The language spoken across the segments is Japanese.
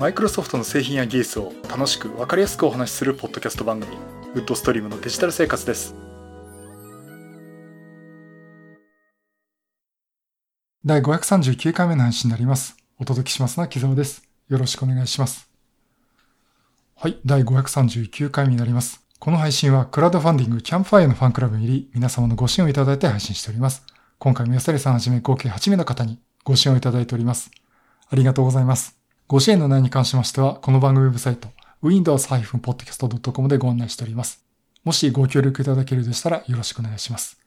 マイクロソフトの製品や技術を楽しく分かりやすくお話しするポッドキャスト番組ウッドストリームのデジタル生活です。第539回目の配信になります。お届けしますのは木澤です。よろしくお願いします。はい第539回目になります。この配信はクラウドファンディングキャンプファイアのファンクラブに入り皆様のご支援をいただいて配信しております。今回も安谷さんはじめ合計8名の方にご支援をいただいております。ありがとうございます。ご支援の内容に関しましては、この番組ウェブサイト、windows-podcast.com でご案内しております。もしご協力いただけるでしたらよろしくお願いします。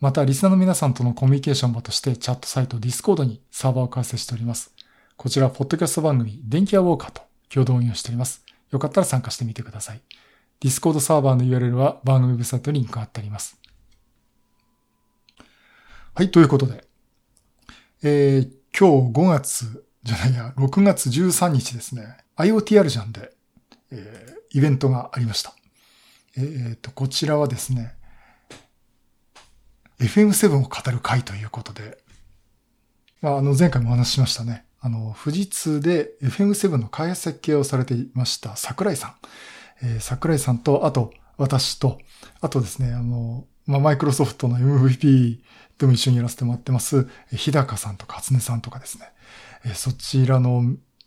また、リスナーの皆さんとのコミュニケーション場としてチャットサイト Discord にサーバーを開設しております。こちら、ポッドキャスト番組、電気屋ウォーカーと共同運用しております。よかったら参加してみてください。Discord サーバーの URL は番組ウェブサイトにリンクが貼ってあります。はい、ということで、えー、今日5月じゃないや、6月13日ですね、IoT ジャンで、えー、イベントがありました。えっ、ー、と、こちらはですね、FM7 を語る会ということで、まあ、あの、前回もお話ししましたね。あの、富士通で FM7 の開発設計をされていました桜井さん。えー、桜井さんと、あと、私と、あとですね、あの、まあ、マイクロソフトの MVP でも一緒にやらせてもらってます、日高さんとか初音さんとかですね。えそちらの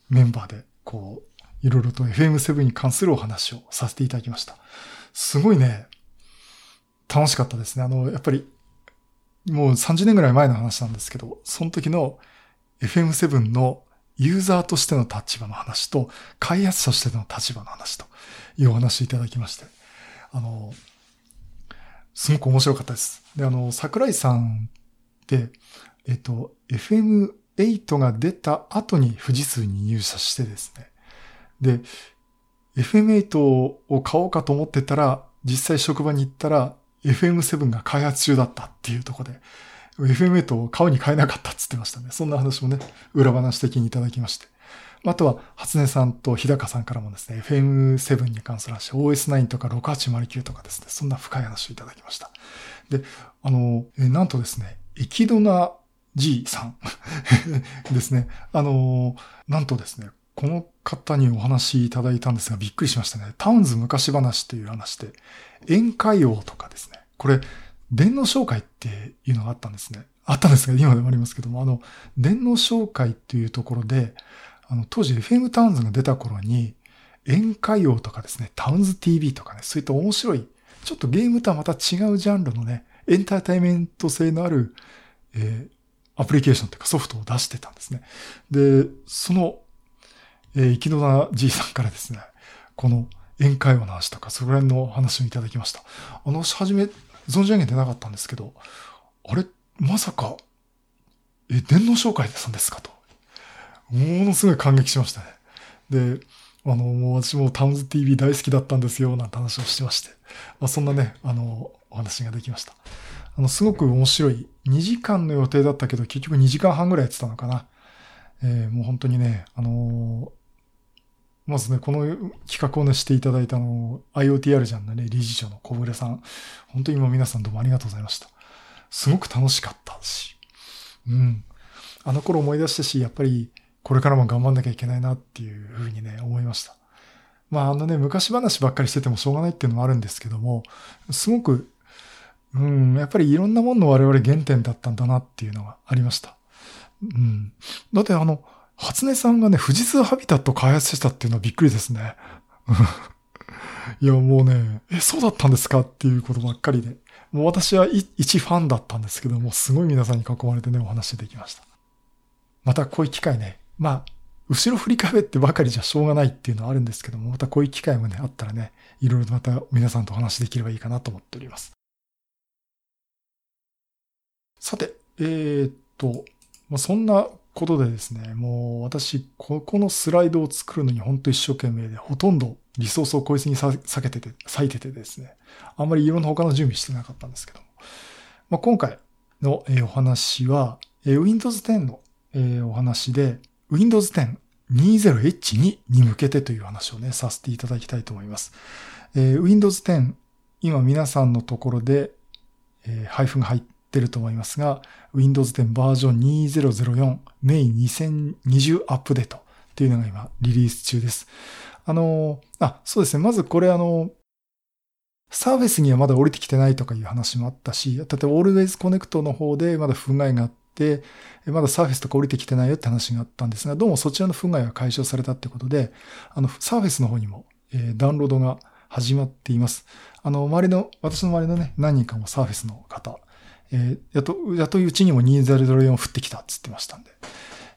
メンバーで、こう、いろいろと FM7 に関するお話をさせていただきました。すごいね、楽しかったですね。あの、やっぱり、もう30年ぐらい前の話なんですけど、その時の FM7 のユーザーとしての立場の話と、開発者としての立場の話というお話いただきまして、あの、すごく面白かったです。で、あの、桜井さんって、えっと、FM 8が出た後に富士通に入社してですね。で、FM8 を買おうかと思ってたら、実際職場に行ったら FM7 が開発中だったっていうところで、FM8 を買うに買えなかったって言ってましたね。そんな話もね、裏話的にいただきまして。あとは、初音さんと日高さんからもですね、FM7 に関する話、OS9 とか6809とかですね、そんな深い話をいただきました。で、あの、えなんとですね、エキドナ G さん ですね。あの、なんとですね、この方にお話いただいたんですが、びっくりしましたね。タウンズ昔話という話で、宴会王とかですね。これ、電脳紹介っていうのがあったんですね。あったんですが、今でもありますけども、あの、電脳紹介っていうところで、あの、当時 FM タウンズが出た頃に、宴会王とかですね、タウンズ TV とかね、そういった面白い、ちょっとゲームとはまた違うジャンルのね、エンターテイメント性のある、えー、アプリケーションというかソフトを出してたんですね。で、その、えー、生き野田じいさんからですね、この宴会話の話とか、そこら辺の話をいただきました。あの、はじめ、存じ上げてなかったんですけど、あれ、まさか、え、電脳紹介でさんですかと。ものすごい感激しましたね。で、あの、もう私もタウンズ TV 大好きだったんですよ、なんて話をしてまして。まあ、そんなね、あの、お話ができました。あの、すごく面白い。2時間の予定だったけど、結局2時間半ぐらいやってたのかな。えー、もう本当にね、あのー、まずね、この企画をね、していただいたの、IoTR じゃんのね、理事長の小暮さん。本当にもう皆さんどうもありがとうございました。すごく楽しかったし。うん。あの頃思い出したし、やっぱり、これからも頑張んなきゃいけないなっていうふうにね、思いました。まあ、あのね、昔話ばっかりしててもしょうがないっていうのもあるんですけども、すごくうん、やっぱりいろんなものの我々原点だったんだなっていうのがありました。うん。だってあの、初音さんがね、富士通ハビタット開発したっていうのはびっくりですね。いや、もうね、え、そうだったんですかっていうことばっかりで。もう私は一ファンだったんですけども、すごい皆さんに囲まれてね、お話できました。またこういう機会ね、まあ、後ろ振り返ってばかりじゃしょうがないっていうのはあるんですけども、またこういう機会もね、あったらね、いろいろとまた皆さんとお話できればいいかなと思っております。さて、えー、っと、まあ、そんなことでですね、もう私、ここのスライドを作るのに本当一生懸命で、ほとんどリソースをこいつに避けてて、割いててですね、あんまりいろんな他の準備してなかったんですけども。まあ、今回の、えお話は、え Windows 10の、えお話で、Windows 10 20H2 に向けてという話をね、させていただきたいと思います。え Windows 10、今皆さんのところで、え配布が入ってると思いますが、Windows 10バージョン2004メイン2020アップデートっっていうのが今、リリース中です。あの、あ、そうですね。まずこれあの、サーフェスにはまだ降りてきてないとかいう話もあったし、例えば Always Connect の方でまだ不具合があっ、まだサーフェスとか降りてきてないよって話があったんですが、どうもそちらの不具合が解消されたってことで、あの、サーフェスの方にも、え、ダウンロードが始まっています。あの、周りの、私の周りのね、何人かもサーフェスの方、えー、やっと、やっとうちにも2004降ってきたっつってましたんで、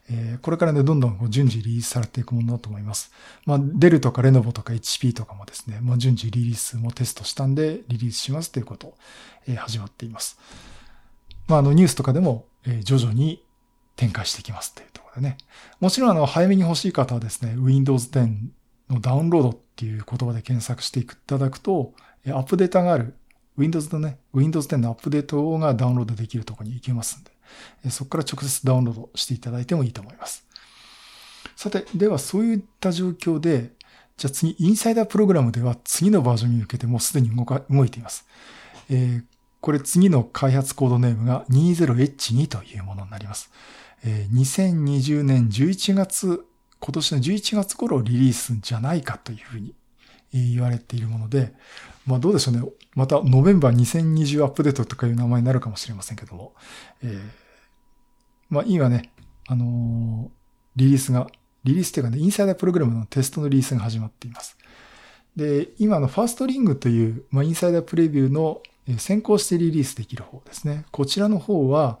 えー、これからね、どんどん順次リリースされていくものだと思います。まあ、デルとかレノボとか HP とかもですね、まあ、順次リリースもテストしたんで、リリースしますということ、えー、始まっています。まあ、あの、ニュースとかでも、え、徐々に展開していきますっていうところでね。もちろん、あの、早めに欲しい方はですね、Windows 10のダウンロードっていう言葉で検索していただくと、アップデータがある Windows のね、Windows 10のアップデートがダウンロードできるところに行けますんで、そこから直接ダウンロードしていただいてもいいと思います。さて、ではそういった状況で、じゃあ次、インサイダープログラムでは次のバージョンに向けてもうすでに動か動いています。えー、これ次の開発コードネームが 20H2 というものになります。え、2020年11月、今年の11月頃リリースじゃないかというふうに言われているもので、まあどうでしょうね。また、ノベンバー2020アップデートとかいう名前になるかもしれませんけども、えー、まあ今ね、あのー、リリースが、リリースというかね、インサイダープログラムのテストのリリースが始まっています。で、今のファーストリングという、まあ、インサイダープレビューの先行してリリースできる方ですね。こちらの方は、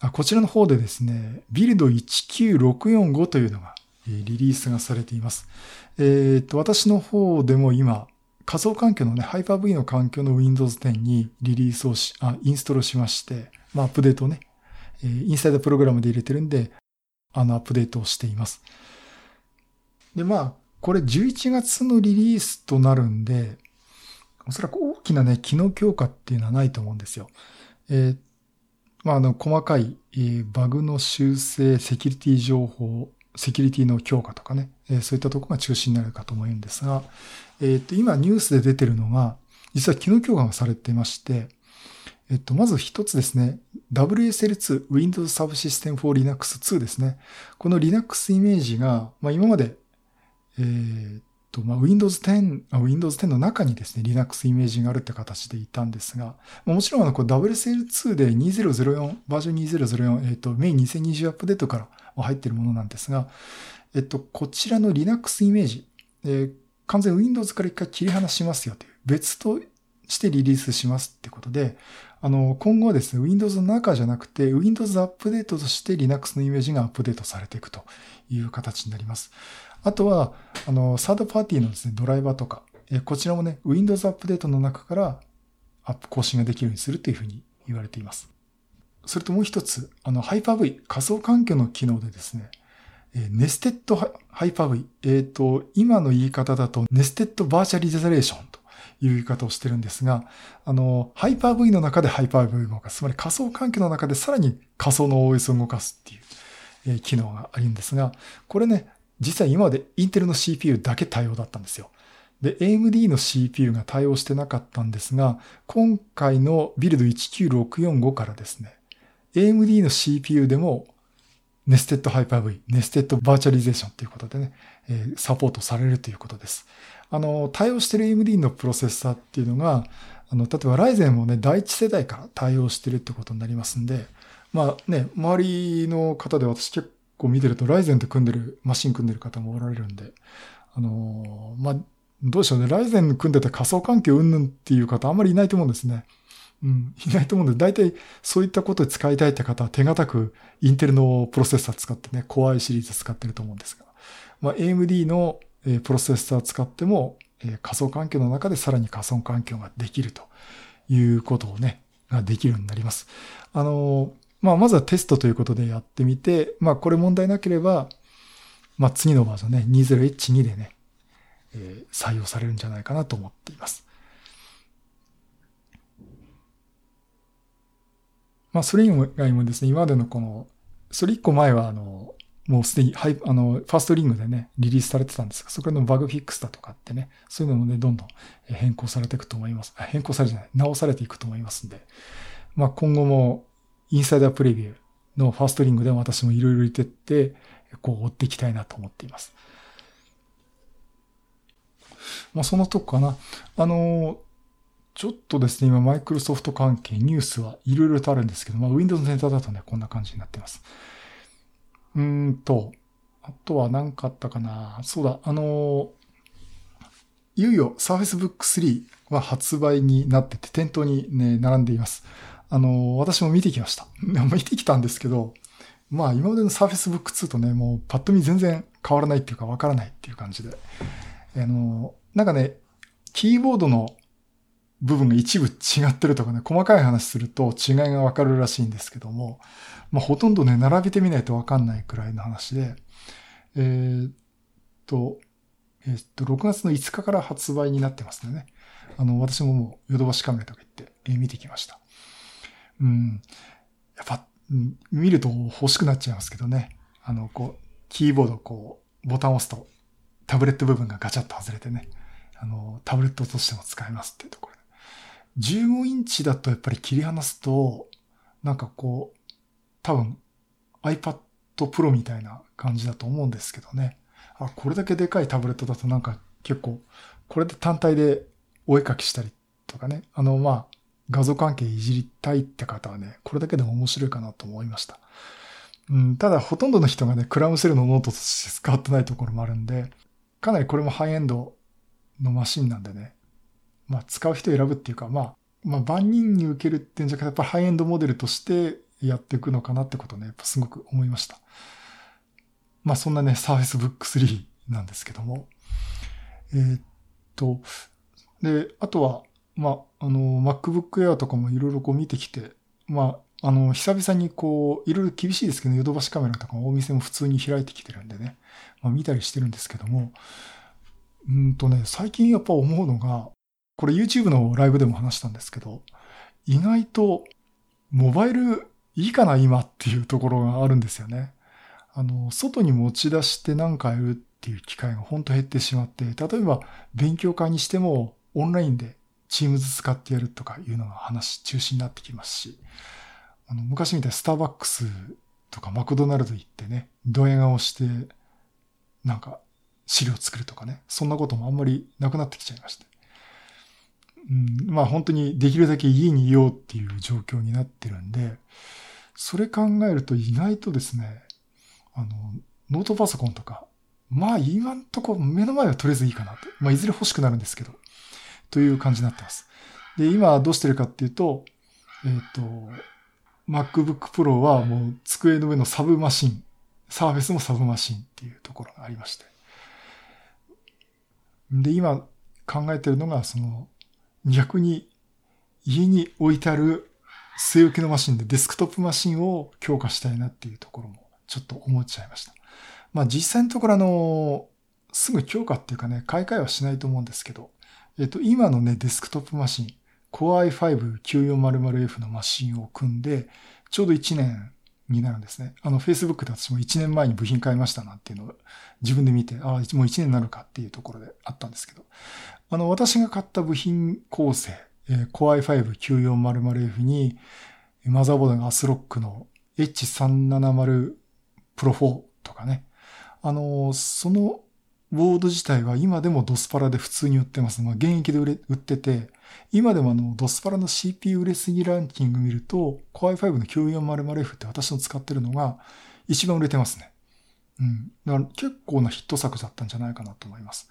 あこちらの方でですね、ビルド19645というのがリリースがされています。えっ、と、私の方でも今、仮想環境のね、Hyper-V の環境の Windows 10にリリースをし、あ、インストールしまして、まあ、アップデートをね、え、インサイドプログラムで入れてるんで、あの、アップデートをしています。で、まあ、これ11月のリリースとなるんで、おそらくきなね、機能強化っていうのはないと思うんですよ。えー、まあ、あの、細かい、えー、バグの修正、セキュリティ情報、セキュリティの強化とかね、えー、そういったところが中心になるかと思うんですが、えっ、と、今ニュースで出てるのが、実は機能強化がされていまして、えっと、まず一つですね、WSL2、Windows Subsystem for Linux 2ですね。この Linux イメージが、まあ、今まで、えー、と、まあ、Windows 10、Windows 10の中にですね、Linux イメージがあるって形でいたんですが、もちろんあの、WSL2 で2004、バージョン2004、えっと、メイン2020アップデートから入ってるものなんですが、えっと、こちらの Linux イメージ、えー、完全 Windows から一回切り離しますよという、別としてリリースしますってことで、あの、今後はですね、Windows の中じゃなくて、Windows アップデートとして Linux のイメージがアップデートされていくという形になります。あとは、あの、サードパーティーのですね、ドライバーとか、えこちらもね、Windows アップデートの中からアップ更新ができるようにするというふうに言われています。それともう一つ、あの、Hyper-V、仮想環境の機能でですね、えネステッドハイパー V。えっ、ー、と、今の言い方だと、ネステッドバーチャリゼレーションという言い方をしてるんですが、あの、 Hyper-V の中で Hyper-V を動かす。つまり仮想環境の中でさらに仮想の OS を動かすっていう、え、機能があるんですが、これね、実は今までインテルの CPU だけ対応だったんですよ。で、AMD の CPU が対応してなかったんですが、今回のビルド19645からですね、AMD の CPU でもネステッドハイパー V、ネステッドバーチャリゼーションということでね、え、サポートされるということです。あの、対応してる AMD のプロセッサーっていうのが、あの、例えば Ryzen もね、第一世代から対応してるってことになりますんで、まあね、周りの方で私結構見てると、ライゼンと組んでる、マシン組んでる方もおられるんで、あのまあ、どうでしょうね、ライゼン組んでて仮想環境うんぬんっていう方あんまりいないと思うんですね。うん、いないと思うんで、大体そういったことで使いたいって方は手堅くインテルのプロセッサー使ってね、Core i シリーズ使ってると思うんですが、まあ、AMD のプロセッサー使っても仮想環境の中でさらに仮想環境ができるということをね、ができるようになります。あの、まあ、まずはテストということでやってみて、まあ、これ問題なければ、まあ、次のバージョンね、20H2 でね、えー、採用されるんじゃないかなと思っています。まあ、それ以外もですね、今までのこの、それ一個前は、あの、もうすでに、はい、あの、ファーストリングでね、リリースされてたんですが、そこのバグフィックスだとかってね、そういうのもね、どんどん変更されていくと思います。変更されてない、直されていくと思いますんで、まあ、今後も、インサイダープレビューのファーストリングでも私もいろいろ言ってって、こう追っていきたいなと思っています。まあ、そのとこかな。あの、ちょっとですね、今、マイクロソフト関係、ニュースはいろいろとあるんですけど、まあ、Windows ネターだとね、こんな感じになっています。うんと、あとは何かあったかな。そうだ、あの、いよいよ Surface Book 3は発売になってて、店頭にね、並んでいます。あの、私も見てきました。見てきたんですけど、まあ今までの Surface Book 2とね、もうパッと見全然変わらないっていうかわからないっていう感じで。あの、なんかね、キーボードの部分が一部違ってるとかね、細かい話すると違いがわかるらしいんですけども、まあほとんどね、並べてみないとわかんないくらいの話で、えー、っと、えー、っと、6月の5日から発売になってますね。あの、私ももうヨドバシカメラとか行って、えー、見てきました。うん。やっぱ、見ると欲しくなっちゃいますけどね。あの、こう、キーボードこう、ボタンを押すと、タブレット部分がガチャッと外れてね、あの、タブレットとしても使えますっていうところ。15インチだとやっぱり切り離すと、なんかこう、多分 iPad Pro みたいな感じだと思うんですけどね。あ、これだけでかいタブレットだとなんか結構、これで単体でお絵かきしたりとかね。あの、まあ、画像関係いじりたいって方はね、これだけでも面白いかなと思いました。うん、ただ、ほとんどの人がね、クラムシェルのノートとして使ってないところもあるんで、かなりこれもハイエンドのマシンなんでね、まあ、使う人選ぶっていうか、まあ、まあ、万人に受けるっていうんじゃなくて、やっぱハイエンドモデルとしてやっていくのかなってことね、やっぱすごく思いました。まあ、そんなね、Surface Book 3なんですけども。えー、っと、で、あとは、まあ、あの、MacBook Air とかもいろいろこう見てきて、まあ、あの、久々にこう、いろいろ厳しいですけど、ヨドバシカメラとかお店も普通に開いてきてるんでね、まあ見たりしてるんですけども、うんとね、最近やっぱ思うのが、これ YouTube のライブでも話したんですけど、意外とモバイルいいかな今っていうところがあるんですよね。あの、外に持ち出して何かやるっていう機会が本当減ってしまって、例えば勉強会にしてもオンラインでチームズ使ってやるとかいうのが話中心になってきますし、あの昔みたいにスターバックスとかマクドナルド行ってね、ドヤ顔して、なんか資料作るとかね、そんなこともあんまりなくなってきちゃいまして。うん、まあ本当にできるだけ家にいようっていう状況になってるんで、それ考えると意外とですね、あの、ノートパソコンとか、まあ今んとこ目の前はとりあえずいいかなと。まあいずれ欲しくなるんですけど、という感じになってます。で、今どうしてるかっていうと、えっ、ー、と、MacBook Pro はもう机の上のサブマシン、サーフェスもサブマシンっていうところがありまして。で、今考えてるのが、その、逆に家に置いてある据え置きのマシンでデスクトップマシンを強化したいなっていうところもちょっと思っちゃいました。まあ実際のところあの、すぐ強化っていうかね、買い替えはしないと思うんですけど、えっと、今のね、デスクトップマシン、Core i5-9400F のマシンを組んで、ちょうど1年になるんですね。あの、Facebook で私も1年前に部品買いましたなっていうのを自分で見て、ああ、もう1年になるかっていうところであったんですけど、あの、私が買った部品構成、えー、Core i5-9400F に、マザーボードがアスロックの H370 Pro 4とかね。あの、そのボード自体は今でもドスパラで普通に売ってます。まあ、現役で売れ売ってて、今でもあの、ドスパラの CPU 売れすぎランキング見ると、Core i5 の 9400F って私の使ってるのが一番売れてますね。うん。だから結構なヒット作だったんじゃないかなと思います。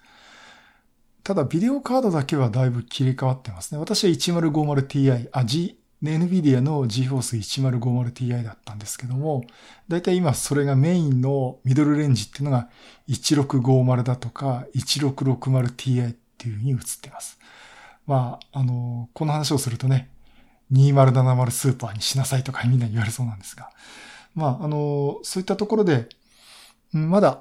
ただ、ビデオカードだけはだいぶ切り替わってますね。私は 1050Ti、あ、G、NVIDIA の GeForce 1050Ti だったんですけども、だいたい今それがメインのミドルレンジっていうのが1650だとか 1660Ti っていう風に映ってます。まあ、あの、この話をするとね、2070スーパーにしなさいとかみんな言われそうなんですが、まあ、あの、そういったところで、まだ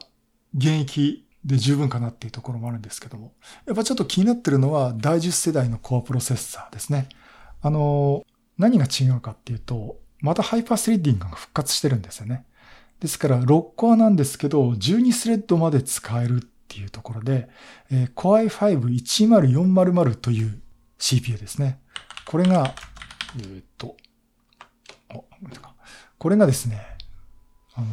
現役で十分かなっていうところもあるんですけども、やっぱちょっと気になってるのは第10世代のコアプロセッサーですね。あの、何が違うかっていうと、またハイパースレッディングが復活してるんですよね。ですから、6コアなんですけど、12スレッドまで使えるっていうところで、えー、Core i5-10400 という CPU ですね。これが、えー、っと、これがですね、あの、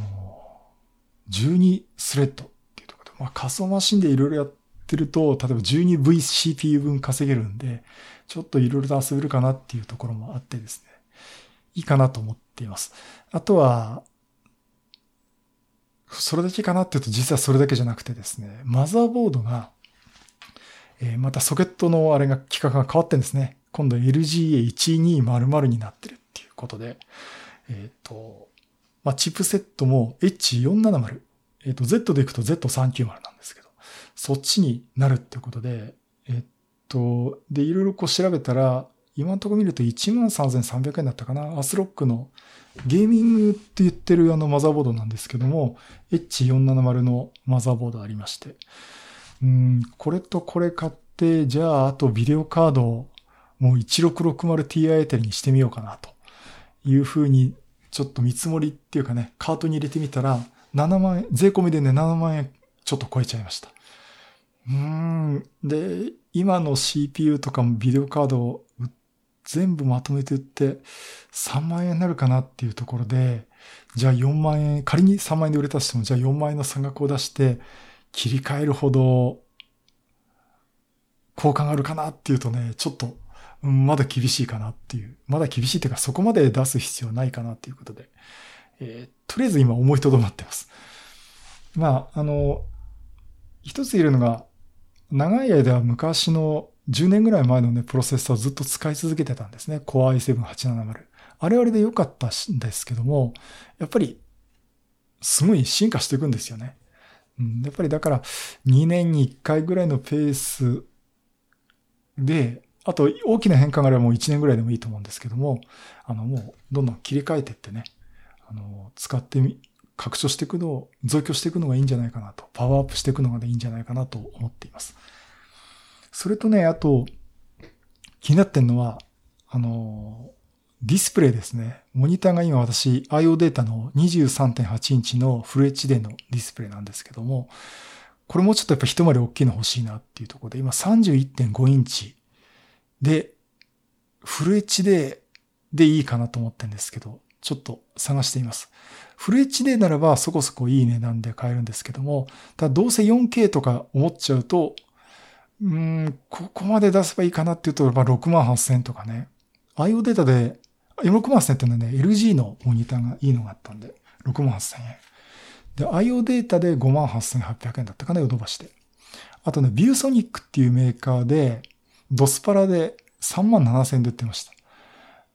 12スレッドっていうところで、まあ仮想マシンでいろいろやってると、例えば 12VCPU 分稼げるんで、ちょっといろいろと遊べるかなっていうところもあってですね、いいかなと思っています。あとは、それだけかなっていうと実はそれだけじゃなくてですね、マザーボードが、えー、またソケットのあれが規格が変わってんですね。今度 LGA1200 になってるっていうことで、えっ、ー、と、まあ、チップセットも H470、えっ、ー、と、Z でいくと Z390 なんですけど、そっちになるっていうことで、えっ、と、で、いろいろこう調べたら、今のところ見ると13,300円だったかな。アスロックのゲーミングって言ってるあのマザーボードなんですけども、H470 のマザーボードありまして。うん、これとこれ買って、じゃああとビデオカードをもう 1660Ti あたりにしてみようかなというふうに、ちょっと見積もりっていうかね、カートに入れてみたら、7万円、税込みでね、7万円ちょっと超えちゃいました。うん。で、今の CPU とかもビデオカードを全部まとめて売って3万円になるかなっていうところで、じゃあ4万円、仮に3万円で売れたとしても、じゃあ4万円の差額を出して切り替えるほど効果があるかなっていうとね、ちょっと、うん、まだ厳しいかなっていう。まだ厳しいっていうかそこまで出す必要ないかなっていうことで、えー、とりあえず今思いとどまってます。まあ、あの、一つ言えるのが、長い間昔の10年ぐらい前のね、プロセッサーをずっと使い続けてたんですね。Core i7-870。あれあれで良かったんですけども、やっぱり、すごい進化していくんですよね。うん、やっぱりだから、2年に1回ぐらいのペースで、あと大きな変化があればもう1年ぐらいでもいいと思うんですけども、あの、もうどんどん切り替えていってね、あの、使ってみ、拡張していくのを、増強していくのがいいんじゃないかなと、パワーアップしていくのがいいんじゃないかなと思っています。それとね、あと、気になってんのは、あの、ディスプレイですね。モニターが今私 IO データの23.8インチのフル HD のディスプレイなんですけども、これもうちょっとやっぱ一回り大きいの欲しいなっていうところで、今31.5インチで、フル HD でいいかなと思ってるんですけど、ちょっと探しています。フル HD ならばそこそこいい値段で買えるんですけども、ただどうせ 4K とか思っちゃうと、うん、ここまで出せばいいかなっていうと、まあ、6万8000とかね。IO データで、6万8000ってのはね、LG のモニターがいいのがあったんで、6万8000円。で、IO データで5万8800円だったかな、ヨドバシで。あとね、ビューソニックっていうメーカーで、ドスパラで3万7000円で売ってました。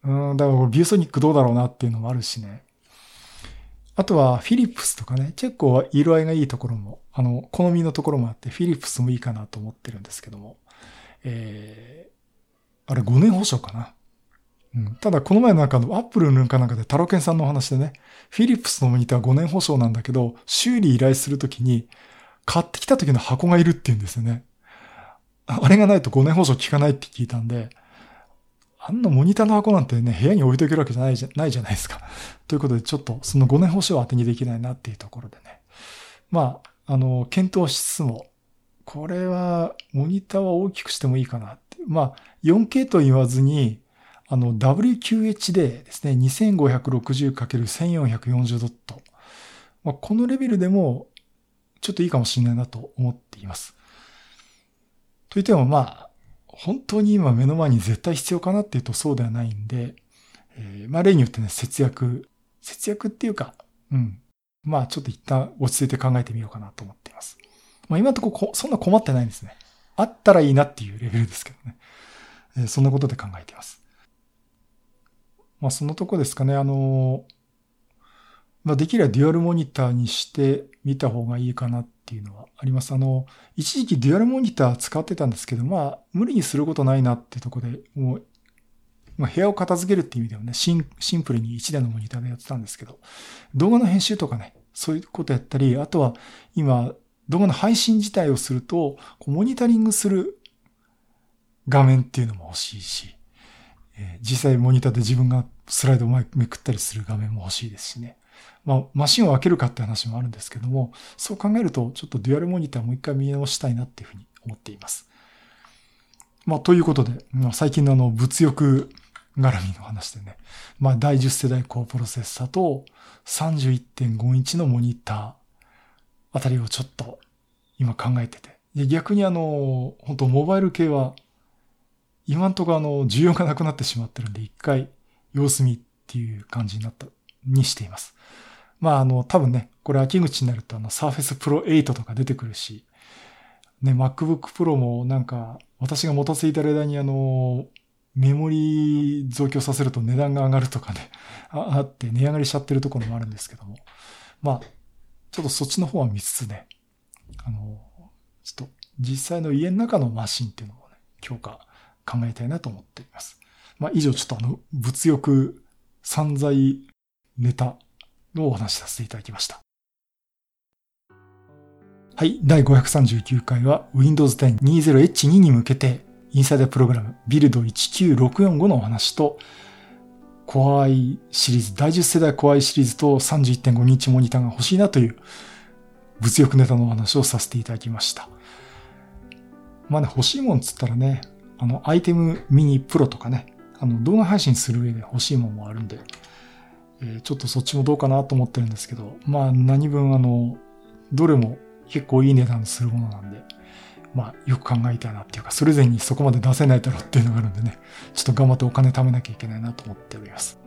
うん、だからビューソニックどうだろうなっていうのもあるしね。あとはフィリップスとかね、結構色合いがいいところも、あの、好みのところもあって、フィリップスもいいかなと思ってるんですけども。えー、あれ5年保証かな。うん。ただ、この前なんかのアップルなんかなんかでタロケンさんのお話でね、フィリップスのモニター5年保証なんだけど、修理依頼するときに、買ってきた時の箱がいるって言うんですよね。あれがないと5年保証効かないって聞いたんで、あんなモニターの箱なんてね、部屋に置いとけるわけじゃないじゃないじゃないですか。ということで、ちょっとその5年保証は当てにできないなっていうところでね。まあ、あの、検討しつつも、これは、モニターは大きくしてもいいかなって。まあ、4K と言わずに、あの、WQHD ですね。2560×1440 ドット。まあ、このレベルでも、ちょっといいかもしれないなと思っています。といっても、まあ、本当に今目の前に絶対必要かなっていうとそうではないんで、えー、まあ例によってね、節約、節約っていうか、うん。まあちょっと一旦落ち着いて考えてみようかなと思っています。まあ今のところそんな困ってないんですね。あったらいいなっていうレベルですけどね。えー、そんなことで考えています。まあそのとこですかね。あのまあ、できればデュアルモニターにしてみた方がいいかなっていうのはあります。あの、一時期デュアルモニター使ってたんですけど、まあ、無理にすることないなってとこで、もう、まあ、部屋を片付けるっていう意味ではね、シンシンプルに1台のモニターでやってたんですけど、動画の編集とかね、そういうことやったり、あとは今、動画の配信自体をすると、こうモニタリングする画面っていうのも欲しいし、えー、実際モニターで自分がスライドをめくったりする画面も欲しいですしね。まあ、マシンを開けるかって話もあるんですけども、そう考えると、ちょっとデュアルモニターもう一回見直したいなっていうふうに思っています。まあ、ということで、まあ、最近のあの、物欲絡みの話でね、まあ、第10世代高プロセッサと31.5インチのモニター。あたりをちょっと今考えてて。で逆にあの、本当モバイル系は、今んとこあの、需要がなくなってしまってるんで、一回様子見っていう感じになった、にしています。まああの、多分ね、これ秋口になるとあの、Surface Pro 8とか出てくるし、ね、MacBook Pro もなんか、私が持たせていた間にあの、メモリー増強させると値段が上がるとかね、あって値上がりしちゃってるところもあるんですけども。まあ、ちょっとそっちの方は見つつね、あの、ちょっと実際の家の中のマシンっていうのをね、強化考えたいなと思っています。まあ以上ちょっとあの、物欲散財ネタのお話しさせていただきました。はい。第539回は Windows 10 20H2 に向けてインサイダープログラムビルド19645のお話と Core i シリーズ、第10世代 Core i シリーズと31.5インチモニターが欲しいなという物欲ネタのお話をさせていただきました。まあね、欲しいもんつったらね、あの、アイテムミニプロとかね、あの、動画配信する上で欲しいもんもあるんで、え、ちょっとそっちもどうかなと思ってるんですけど、まあ何分あの、どれも結構いい値段するものなんで、まあよく考えたいなっていうか、それぞれにそこまで出せないだろうっていうのがあるんでね、ちょっと頑張ってお金貯めなきゃいけないなと思っております。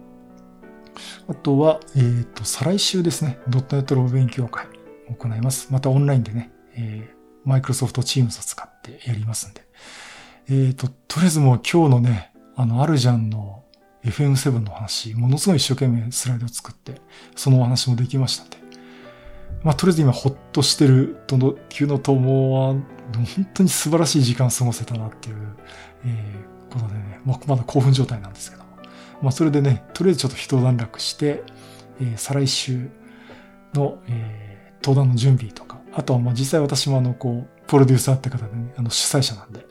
あとは、えっ、ー、と、再来週ですね、ドットネットの勉強会を行います。またオンラインでね、えー、マイクロソフトチームズを使ってやりますんで。えっ、ー、と、とりあえずもう今日のね、あの、あるじゃんの FM7 の話、ものすごい一生懸命スライドを作って、そのお話もできましたんで。まあ、とりあえず今ほっとしてるとの、いうのと、もう、本当に素晴らしい時間を過ごせたなっていう、えー、ことでね、まあ、まだ興奮状態なんですけど。まあ、それでね、とりあえずちょっと一段落して、えー、再来週の、えー、登壇の準備とか、あとはまあ実際私もあの、こう、プロデューサーって方でね、あの主催者なんで、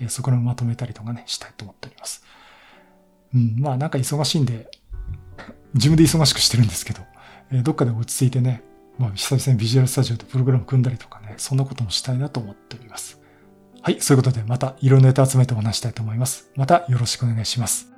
えー、そこらをまとめたりとかね、したいと思っております。うん、まあなんか忙しいんで、自分で忙しくしてるんですけど、えー、どっかで落ち着いてね、まあ久々にビジュアルスタジオでプログラム組んだりとかね、そんなこともしたいなと思っております。はい、そういうことでまたいろんなネタ集めてお話したいと思います。またよろしくお願いします。